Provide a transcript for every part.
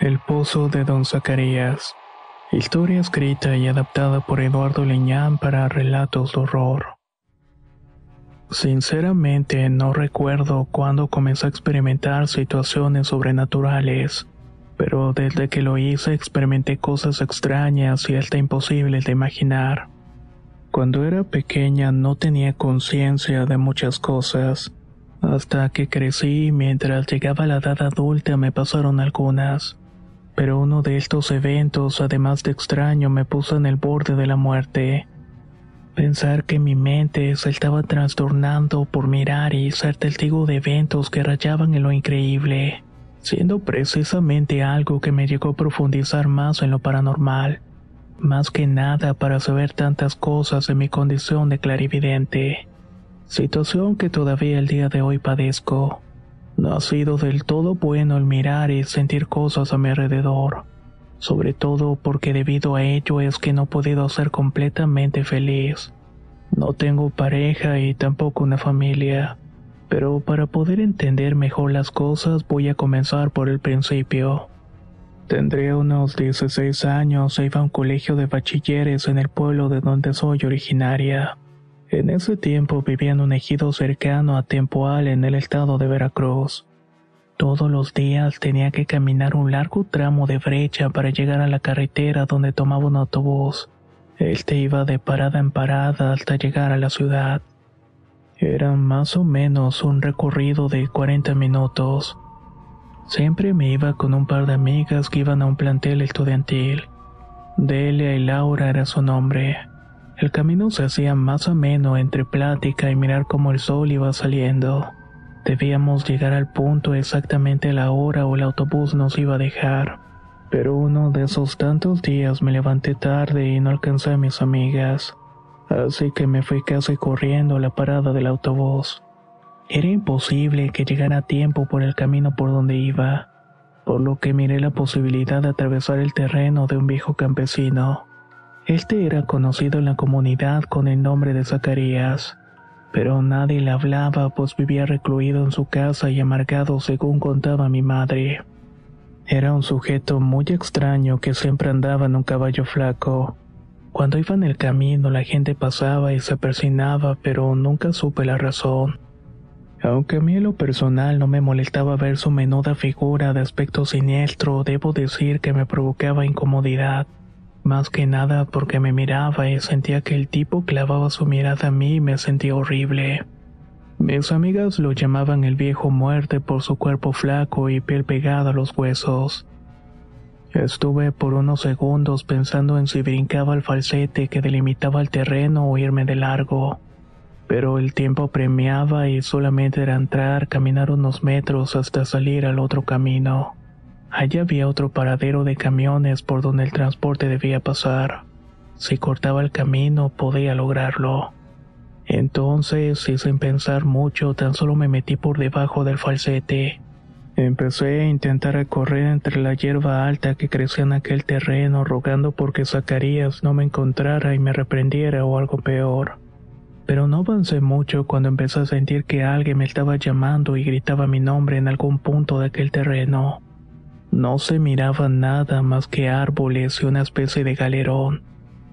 El Pozo de Don Zacarías. Historia escrita y adaptada por Eduardo Leñán para relatos de horror. Sinceramente no recuerdo cuándo comencé a experimentar situaciones sobrenaturales, pero desde que lo hice experimenté cosas extrañas y hasta imposibles de imaginar. Cuando era pequeña no tenía conciencia de muchas cosas, hasta que crecí y mientras llegaba la edad adulta me pasaron algunas pero uno de estos eventos, además de extraño, me puso en el borde de la muerte. Pensar que mi mente se estaba trastornando por mirar y ser testigo de eventos que rayaban en lo increíble, siendo precisamente algo que me llegó a profundizar más en lo paranormal, más que nada para saber tantas cosas de mi condición de clarividente, situación que todavía el día de hoy padezco. No ha sido del todo bueno el mirar y sentir cosas a mi alrededor, sobre todo porque debido a ello es que no he podido ser completamente feliz. No tengo pareja y tampoco una familia, pero para poder entender mejor las cosas voy a comenzar por el principio. Tendré unos 16 años e iba a un colegio de bachilleres en el pueblo de donde soy originaria. En ese tiempo vivía en un ejido cercano a Tempoal en el estado de Veracruz. Todos los días tenía que caminar un largo tramo de brecha para llegar a la carretera donde tomaba un autobús. Este iba de parada en parada hasta llegar a la ciudad. Era más o menos un recorrido de 40 minutos. Siempre me iba con un par de amigas que iban a un plantel estudiantil. Delia y Laura era su nombre. El camino se hacía más ameno entre plática y mirar cómo el sol iba saliendo. Debíamos llegar al punto exactamente a la hora o el autobús nos iba a dejar. Pero uno de esos tantos días me levanté tarde y no alcancé a mis amigas. Así que me fui casi corriendo a la parada del autobús. Era imposible que llegara a tiempo por el camino por donde iba, por lo que miré la posibilidad de atravesar el terreno de un viejo campesino. Este era conocido en la comunidad con el nombre de Zacarías, pero nadie le hablaba pues vivía recluido en su casa y amargado según contaba mi madre. Era un sujeto muy extraño que siempre andaba en un caballo flaco. Cuando iba en el camino la gente pasaba y se persinaba, pero nunca supe la razón. Aunque a mí en lo personal no me molestaba ver su menuda figura de aspecto siniestro, debo decir que me provocaba incomodidad más que nada porque me miraba y sentía que el tipo clavaba su mirada a mí y me sentía horrible. Mis amigas lo llamaban el viejo muerte por su cuerpo flaco y piel pegada a los huesos. Estuve por unos segundos pensando en si brincaba el falsete que delimitaba el terreno o irme de largo. Pero el tiempo premiaba y solamente era entrar, caminar unos metros hasta salir al otro camino. Allí había otro paradero de camiones por donde el transporte debía pasar. Si cortaba el camino, podía lograrlo. Entonces, y sin pensar mucho, tan solo me metí por debajo del falsete. Empecé a intentar recorrer entre la hierba alta que crecía en aquel terreno, rogando porque Zacarías no me encontrara y me reprendiera o algo peor. Pero no avancé mucho cuando empecé a sentir que alguien me estaba llamando y gritaba mi nombre en algún punto de aquel terreno. No se miraba nada más que árboles y una especie de galerón.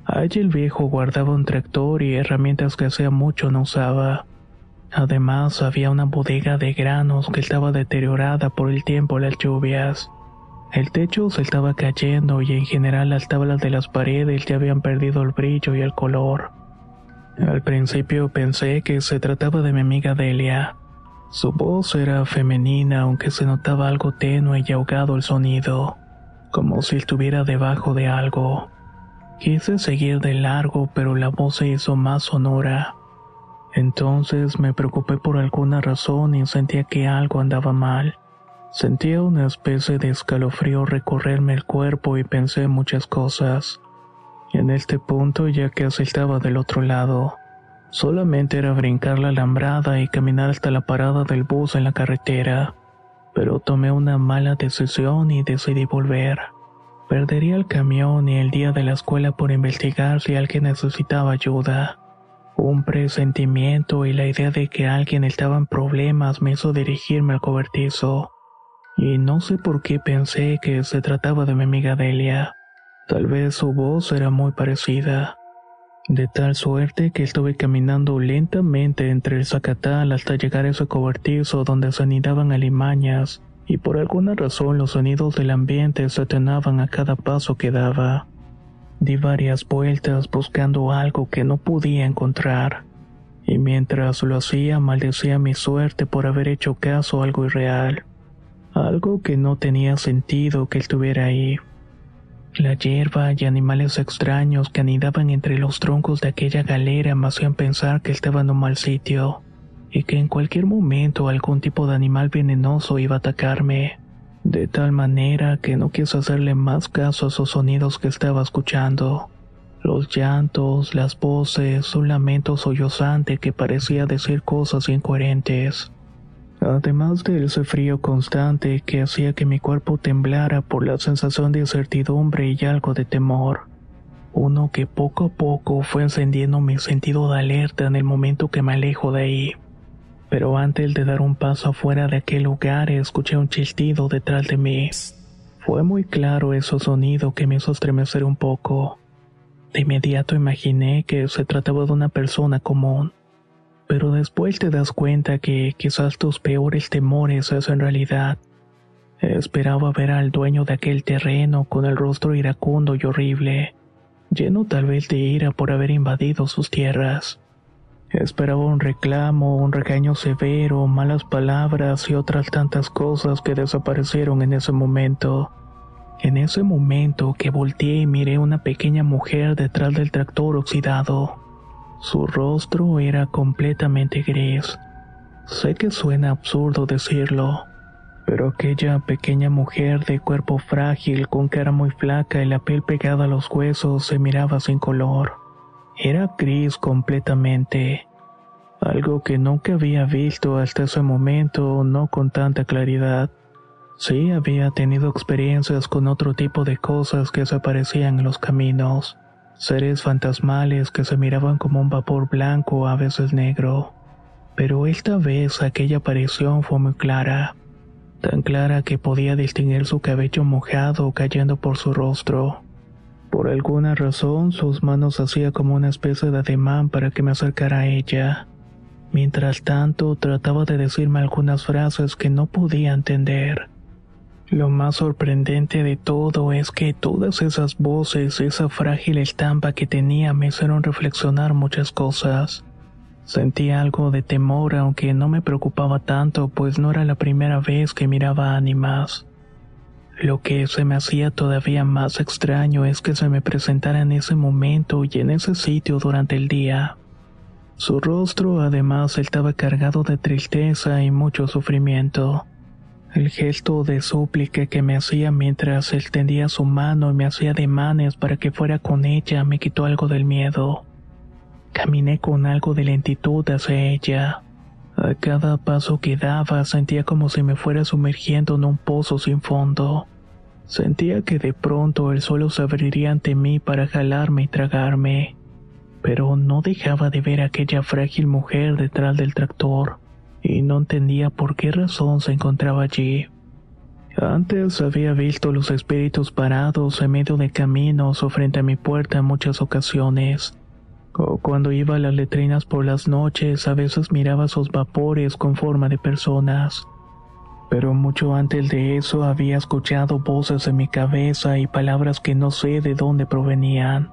Allí el viejo guardaba un tractor y herramientas que hacía mucho no usaba. Además había una bodega de granos que estaba deteriorada por el tiempo y las lluvias. El techo se estaba cayendo y en general las tablas de las paredes ya habían perdido el brillo y el color. Al principio pensé que se trataba de mi amiga Delia. Su voz era femenina aunque se notaba algo tenue y ahogado el sonido, como si estuviera debajo de algo. Quise seguir de largo pero la voz se hizo más sonora. Entonces me preocupé por alguna razón y sentía que algo andaba mal. Sentía una especie de escalofrío recorrerme el cuerpo y pensé en muchas cosas. En este punto ya que estaba del otro lado. Solamente era brincar la alambrada y caminar hasta la parada del bus en la carretera. Pero tomé una mala decisión y decidí volver. Perdería el camión y el día de la escuela por investigar si alguien necesitaba ayuda. Un presentimiento y la idea de que alguien estaba en problemas me hizo dirigirme al cobertizo y no sé por qué pensé que se trataba de mi amiga Delia. Tal vez su voz era muy parecida. De tal suerte que estuve caminando lentamente entre el zacatal hasta llegar a ese cobertizo donde se anidaban alimañas, y por alguna razón los sonidos del ambiente se atenaban a cada paso que daba. Di varias vueltas buscando algo que no podía encontrar, y mientras lo hacía maldecía mi suerte por haber hecho caso a algo irreal algo que no tenía sentido que estuviera ahí. La hierba y animales extraños que anidaban entre los troncos de aquella galera me hacían pensar que estaba en un mal sitio y que en cualquier momento algún tipo de animal venenoso iba a atacarme, de tal manera que no quise hacerle más caso a esos sonidos que estaba escuchando. Los llantos, las voces, un lamento sollozante que parecía decir cosas incoherentes. Además de ese frío constante que hacía que mi cuerpo temblara por la sensación de incertidumbre y algo de temor. Uno que poco a poco fue encendiendo mi sentido de alerta en el momento que me alejo de ahí. Pero antes de dar un paso afuera de aquel lugar escuché un chistido detrás de mí. Fue muy claro ese sonido que me hizo estremecer un poco. De inmediato imaginé que se trataba de una persona común pero después te das cuenta que quizás tus peores temores es en realidad. Esperaba ver al dueño de aquel terreno con el rostro iracundo y horrible, lleno tal vez de ira por haber invadido sus tierras. Esperaba un reclamo, un regaño severo, malas palabras y otras tantas cosas que desaparecieron en ese momento. En ese momento que volteé y miré una pequeña mujer detrás del tractor oxidado. Su rostro era completamente gris. Sé que suena absurdo decirlo, pero aquella pequeña mujer de cuerpo frágil, con cara muy flaca y la piel pegada a los huesos, se miraba sin color. Era gris completamente. Algo que nunca había visto hasta ese momento, no con tanta claridad. Sí había tenido experiencias con otro tipo de cosas que se aparecían en los caminos seres fantasmales que se miraban como un vapor blanco, a veces negro. Pero esta vez aquella aparición fue muy clara, tan clara que podía distinguir su cabello mojado cayendo por su rostro. Por alguna razón sus manos hacía como una especie de ademán para que me acercara a ella. Mientras tanto trataba de decirme algunas frases que no podía entender. Lo más sorprendente de todo es que todas esas voces, esa frágil estampa que tenía me hicieron reflexionar muchas cosas. Sentí algo de temor aunque no me preocupaba tanto pues no era la primera vez que miraba ánimas. Lo que se me hacía todavía más extraño es que se me presentara en ese momento y en ese sitio durante el día. Su rostro además estaba cargado de tristeza y mucho sufrimiento. El gesto de súplica que me hacía mientras extendía su mano y me hacía demanes para que fuera con ella me quitó algo del miedo. Caminé con algo de lentitud hacia ella. A cada paso que daba sentía como si me fuera sumergiendo en un pozo sin fondo. Sentía que de pronto el suelo se abriría ante mí para jalarme y tragarme. Pero no dejaba de ver a aquella frágil mujer detrás del tractor y no entendía por qué razón se encontraba allí. Antes había visto los espíritus parados en medio de caminos o frente a mi puerta en muchas ocasiones. Cuando iba a las letrinas por las noches, a veces miraba esos vapores con forma de personas. Pero mucho antes de eso había escuchado voces en mi cabeza y palabras que no sé de dónde provenían.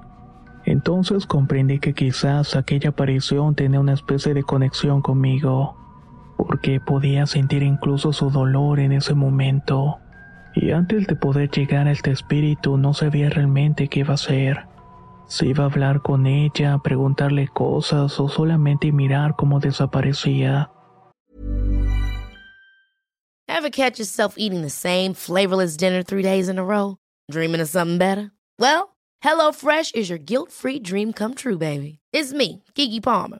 Entonces comprendí que quizás aquella aparición tenía una especie de conexión conmigo, porque podía sentir incluso su dolor en ese momento. Y antes de poder llegar a este espíritu no sabía realmente qué iba a hacer. Si iba a hablar con ella, preguntarle cosas o solamente mirar cómo desaparecía. Ever catch yourself eating the same flavorless dinner three days in a row? Dreaming of something better? Well, HelloFresh is your guilt-free dream come true, baby. It's me, Kiki Palmer.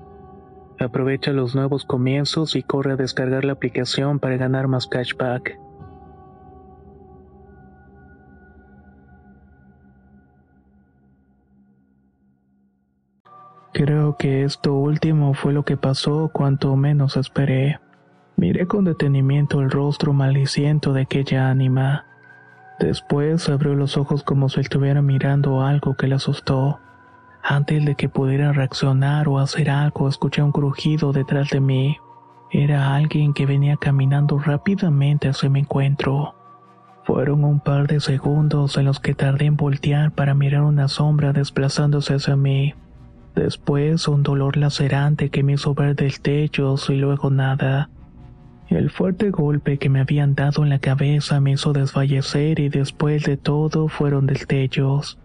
Aprovecha los nuevos comienzos y corre a descargar la aplicación para ganar más cashback. Creo que esto último fue lo que pasó cuanto menos esperé. Miré con detenimiento el rostro maldiciento de aquella ánima. Después abrió los ojos como si estuviera mirando algo que le asustó. Antes de que pudiera reaccionar o hacer algo, escuché un crujido detrás de mí. Era alguien que venía caminando rápidamente hacia mi encuentro. Fueron un par de segundos en los que tardé en voltear para mirar una sombra desplazándose hacia mí. Después un dolor lacerante que me hizo ver del techo y luego nada. El fuerte golpe que me habían dado en la cabeza me hizo desfallecer y después de todo fueron destellos,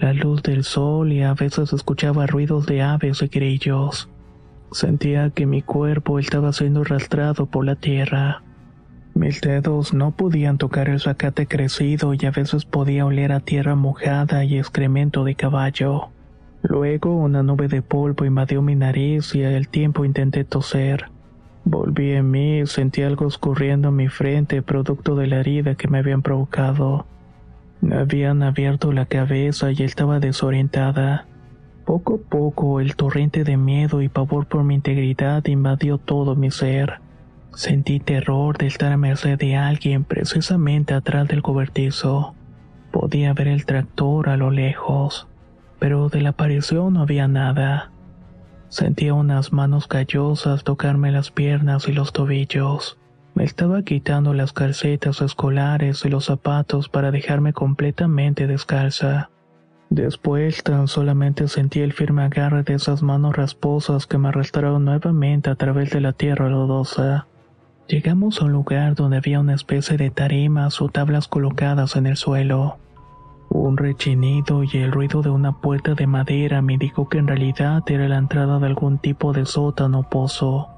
la luz del sol y a veces escuchaba ruidos de aves y grillos. Sentía que mi cuerpo estaba siendo arrastrado por la tierra. Mis dedos no podían tocar el zacate crecido y a veces podía oler a tierra mojada y excremento de caballo. Luego una nube de polvo invadió mi nariz y al tiempo intenté toser. Volví en mí y sentí algo escurriendo en mi frente producto de la herida que me habían provocado. Habían abierto la cabeza y estaba desorientada. Poco a poco el torrente de miedo y pavor por mi integridad invadió todo mi ser. Sentí terror de estar a merced de alguien precisamente atrás del cobertizo. Podía ver el tractor a lo lejos, pero de la aparición no había nada. Sentía unas manos callosas tocarme las piernas y los tobillos. Me estaba quitando las calcetas escolares y los zapatos para dejarme completamente descalza. Después tan solamente sentí el firme agarre de esas manos rasposas que me arrastraron nuevamente a través de la tierra lodosa. Llegamos a un lugar donde había una especie de tarimas o tablas colocadas en el suelo. Un rechinido y el ruido de una puerta de madera me dijo que en realidad era la entrada de algún tipo de sótano o pozo.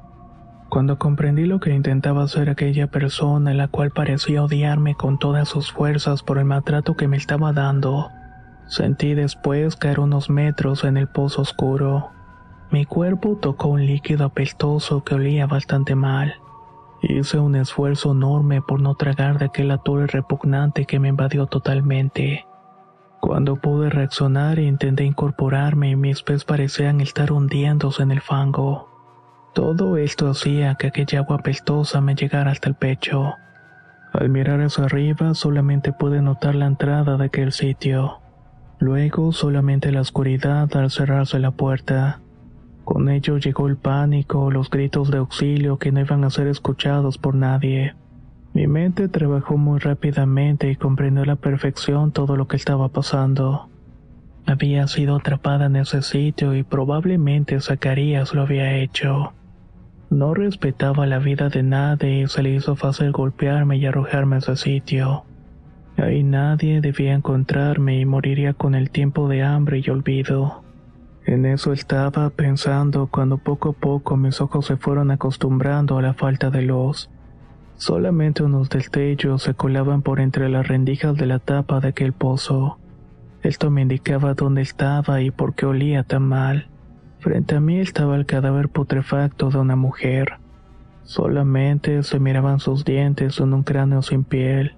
Cuando comprendí lo que intentaba hacer aquella persona, la cual parecía odiarme con todas sus fuerzas por el maltrato que me estaba dando, sentí después caer unos metros en el pozo oscuro. Mi cuerpo tocó un líquido apestoso que olía bastante mal. Hice un esfuerzo enorme por no tragar de aquel atole repugnante que me invadió totalmente. Cuando pude reaccionar intenté incorporarme, mis pies parecían estar hundiéndose en el fango. Todo esto hacía que aquella agua apestosa me llegara hasta el pecho. Al mirar hacia arriba solamente pude notar la entrada de aquel sitio. Luego solamente la oscuridad al cerrarse la puerta. Con ello llegó el pánico, los gritos de auxilio que no iban a ser escuchados por nadie. Mi mente trabajó muy rápidamente y comprendió a la perfección todo lo que estaba pasando. Había sido atrapada en ese sitio y probablemente Zacarías lo había hecho. No respetaba la vida de nadie y se le hizo fácil golpearme y arrojarme a ese sitio. Ahí nadie debía encontrarme y moriría con el tiempo de hambre y olvido. En eso estaba pensando cuando poco a poco mis ojos se fueron acostumbrando a la falta de luz. Solamente unos destellos se colaban por entre las rendijas de la tapa de aquel pozo. Esto me indicaba dónde estaba y por qué olía tan mal. Frente a mí estaba el cadáver putrefacto de una mujer. Solamente se miraban sus dientes en un cráneo sin piel.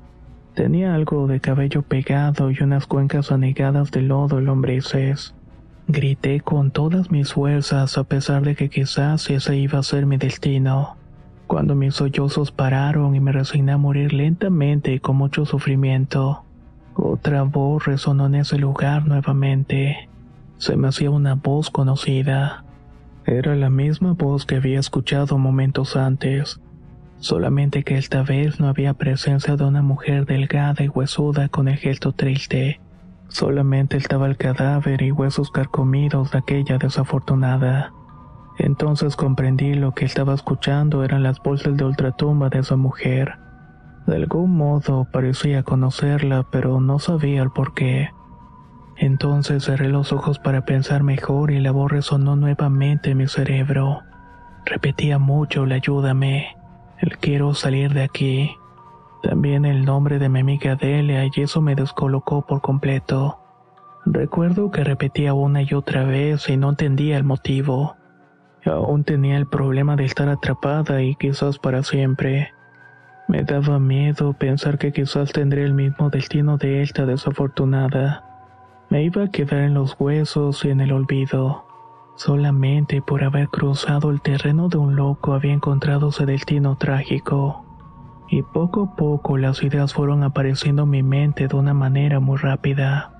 Tenía algo de cabello pegado y unas cuencas anegadas de lodo y lombrices. Grité con todas mis fuerzas a pesar de que quizás ese iba a ser mi destino. Cuando mis sollozos pararon y me resigné a morir lentamente y con mucho sufrimiento, otra voz resonó en ese lugar nuevamente. Se me hacía una voz conocida. Era la misma voz que había escuchado momentos antes, solamente que esta vez no había presencia de una mujer delgada y huesuda con el gesto triste. Solamente estaba el cadáver y huesos carcomidos de aquella desafortunada. Entonces comprendí lo que estaba escuchando eran las bolsas de ultratumba de esa mujer. De algún modo parecía conocerla, pero no sabía el por qué. Entonces cerré los ojos para pensar mejor y la voz resonó nuevamente en mi cerebro. Repetía mucho el ayúdame, el quiero salir de aquí. También el nombre de mi amiga Delia y eso me descolocó por completo. Recuerdo que repetía una y otra vez y no entendía el motivo. Aún tenía el problema de estar atrapada y quizás para siempre. Me daba miedo pensar que quizás tendría el mismo destino de esta desafortunada. Me iba a quedar en los huesos y en el olvido. Solamente por haber cruzado el terreno de un loco había encontrado ese destino trágico y poco a poco las ideas fueron apareciendo en mi mente de una manera muy rápida.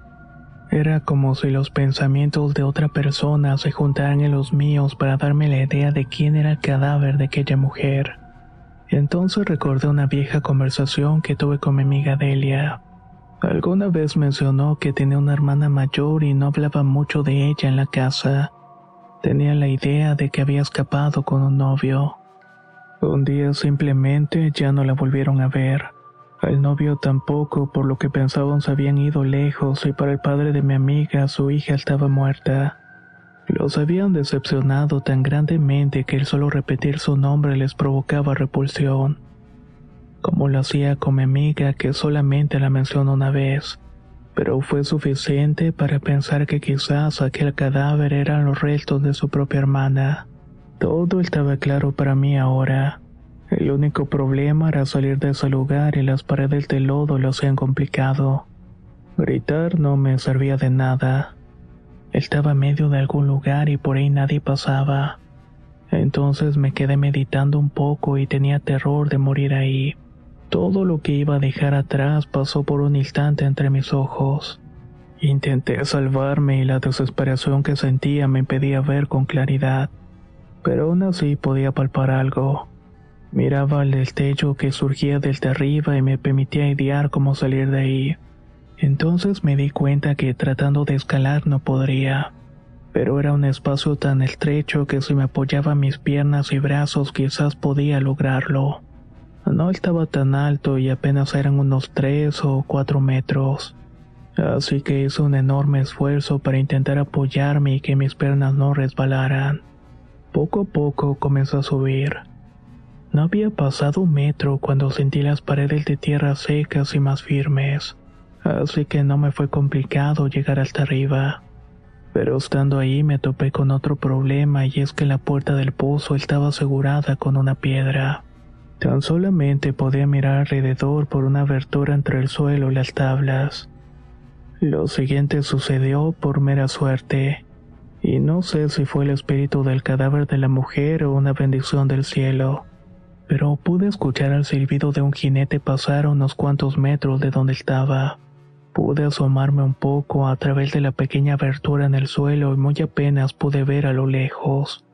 Era como si los pensamientos de otra persona se juntaran en los míos para darme la idea de quién era el cadáver de aquella mujer. Entonces recordé una vieja conversación que tuve con mi amiga Delia. Alguna vez mencionó que tenía una hermana mayor y no hablaba mucho de ella en la casa. Tenía la idea de que había escapado con un novio. Un día simplemente ya no la volvieron a ver. Al novio tampoco, por lo que pensaban se habían ido lejos y para el padre de mi amiga su hija estaba muerta. Los habían decepcionado tan grandemente que el solo repetir su nombre les provocaba repulsión. Como lo hacía con mi amiga que solamente la mencionó una vez, pero fue suficiente para pensar que quizás aquel cadáver eran los restos de su propia hermana. Todo estaba claro para mí ahora. El único problema era salir de ese lugar y las paredes de lodo lo hacían complicado. Gritar no me servía de nada. Estaba en medio de algún lugar y por ahí nadie pasaba. Entonces me quedé meditando un poco y tenía terror de morir ahí. Todo lo que iba a dejar atrás pasó por un instante entre mis ojos. Intenté salvarme y la desesperación que sentía me impedía ver con claridad, pero aún así podía palpar algo. Miraba el destello que surgía del de arriba y me permitía idear cómo salir de ahí. Entonces me di cuenta que tratando de escalar no podría, pero era un espacio tan estrecho que si me apoyaba mis piernas y brazos quizás podía lograrlo. No estaba tan alto y apenas eran unos tres o cuatro metros así que hice un enorme esfuerzo para intentar apoyarme y que mis piernas no resbalaran. Poco a poco comenzó a subir. No había pasado un metro cuando sentí las paredes de tierra secas y más firmes, así que no me fue complicado llegar hasta arriba. Pero estando ahí me topé con otro problema y es que la puerta del pozo estaba asegurada con una piedra. Tan solamente podía mirar alrededor por una abertura entre el suelo y las tablas. Lo siguiente sucedió por mera suerte, y no sé si fue el espíritu del cadáver de la mujer o una bendición del cielo, pero pude escuchar el silbido de un jinete pasar unos cuantos metros de donde estaba. Pude asomarme un poco a través de la pequeña abertura en el suelo y muy apenas pude ver a lo lejos.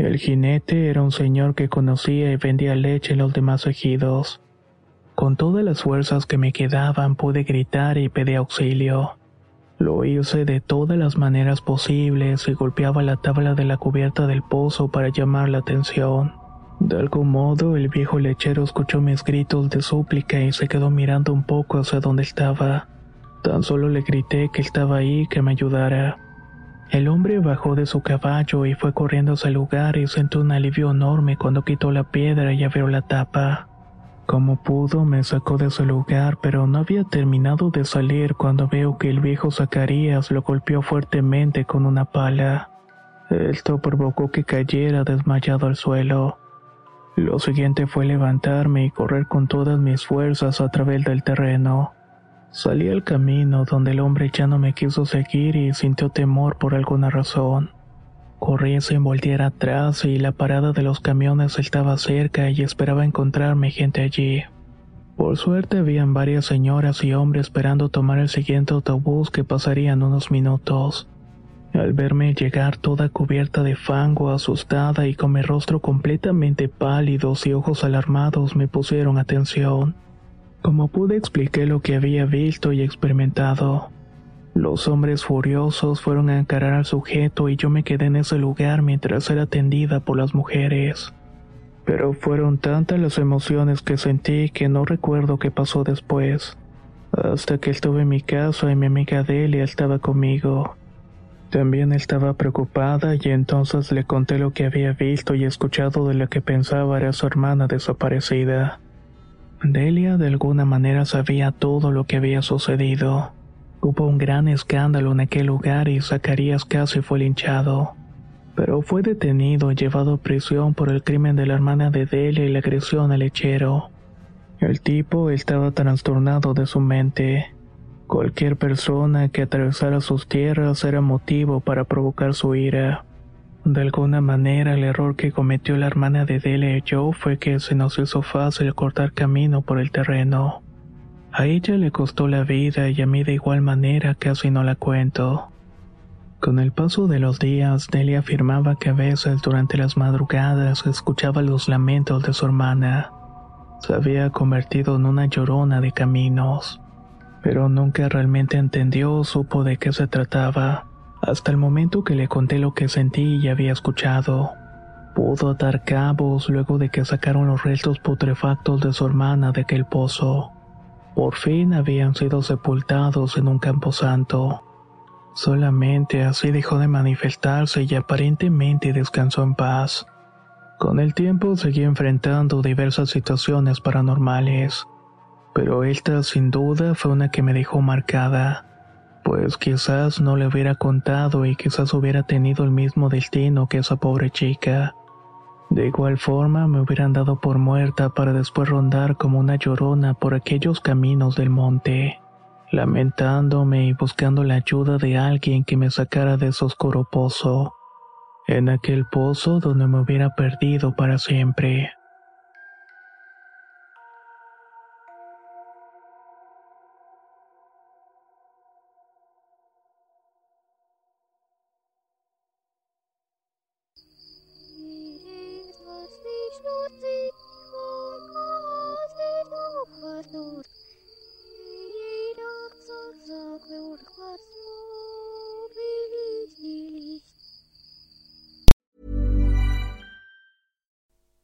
El jinete era un señor que conocía y vendía leche en los demás ejidos. Con todas las fuerzas que me quedaban pude gritar y pedir auxilio. Lo hice de todas las maneras posibles y golpeaba la tabla de la cubierta del pozo para llamar la atención. De algún modo el viejo lechero escuchó mis gritos de súplica y se quedó mirando un poco hacia donde estaba. Tan solo le grité que estaba ahí que me ayudara. El hombre bajó de su caballo y fue corriendo hacia el lugar y sentí un alivio enorme cuando quitó la piedra y abrió la tapa. Como pudo, me sacó de su lugar, pero no había terminado de salir cuando veo que el viejo Zacarías lo golpeó fuertemente con una pala. Esto provocó que cayera desmayado al suelo. Lo siguiente fue levantarme y correr con todas mis fuerzas a través del terreno. Salí al camino donde el hombre ya no me quiso seguir y sintió temor por alguna razón. Corrí sin voltear atrás y la parada de los camiones estaba cerca y esperaba encontrarme gente allí. Por suerte habían varias señoras y hombres esperando tomar el siguiente autobús que pasaría en unos minutos. Al verme llegar toda cubierta de fango, asustada y con mi rostro completamente pálido y ojos alarmados me pusieron atención. Como pude expliqué lo que había visto y experimentado. Los hombres furiosos fueron a encarar al sujeto y yo me quedé en ese lugar mientras era atendida por las mujeres. Pero fueron tantas las emociones que sentí que no recuerdo qué pasó después. Hasta que estuve en mi casa y mi amiga Delia estaba conmigo. También estaba preocupada y entonces le conté lo que había visto y escuchado de lo que pensaba era su hermana desaparecida. Delia de alguna manera sabía todo lo que había sucedido. Hubo un gran escándalo en aquel lugar y Zacarías casi fue linchado. Pero fue detenido y llevado a prisión por el crimen de la hermana de Delia y la agresión al lechero. El tipo estaba trastornado de su mente. Cualquier persona que atravesara sus tierras era motivo para provocar su ira. De alguna manera el error que cometió la hermana de Delia y yo fue que se nos hizo fácil cortar camino por el terreno. A ella le costó la vida y a mí de igual manera casi no la cuento. Con el paso de los días, Delia afirmaba que a veces durante las madrugadas escuchaba los lamentos de su hermana. Se había convertido en una llorona de caminos, pero nunca realmente entendió o supo de qué se trataba, hasta el momento que le conté lo que sentí y había escuchado. Pudo atar cabos luego de que sacaron los restos putrefactos de su hermana de aquel pozo por fin habían sido sepultados en un camposanto. Solamente así dejó de manifestarse y aparentemente descansó en paz. Con el tiempo seguí enfrentando diversas situaciones paranormales, pero esta sin duda fue una que me dejó marcada, pues quizás no le hubiera contado y quizás hubiera tenido el mismo destino que esa pobre chica. De igual forma me hubieran dado por muerta para después rondar como una llorona por aquellos caminos del monte, lamentándome y buscando la ayuda de alguien que me sacara de ese oscuro pozo. en aquel pozo donde me hubiera perdido para siempre.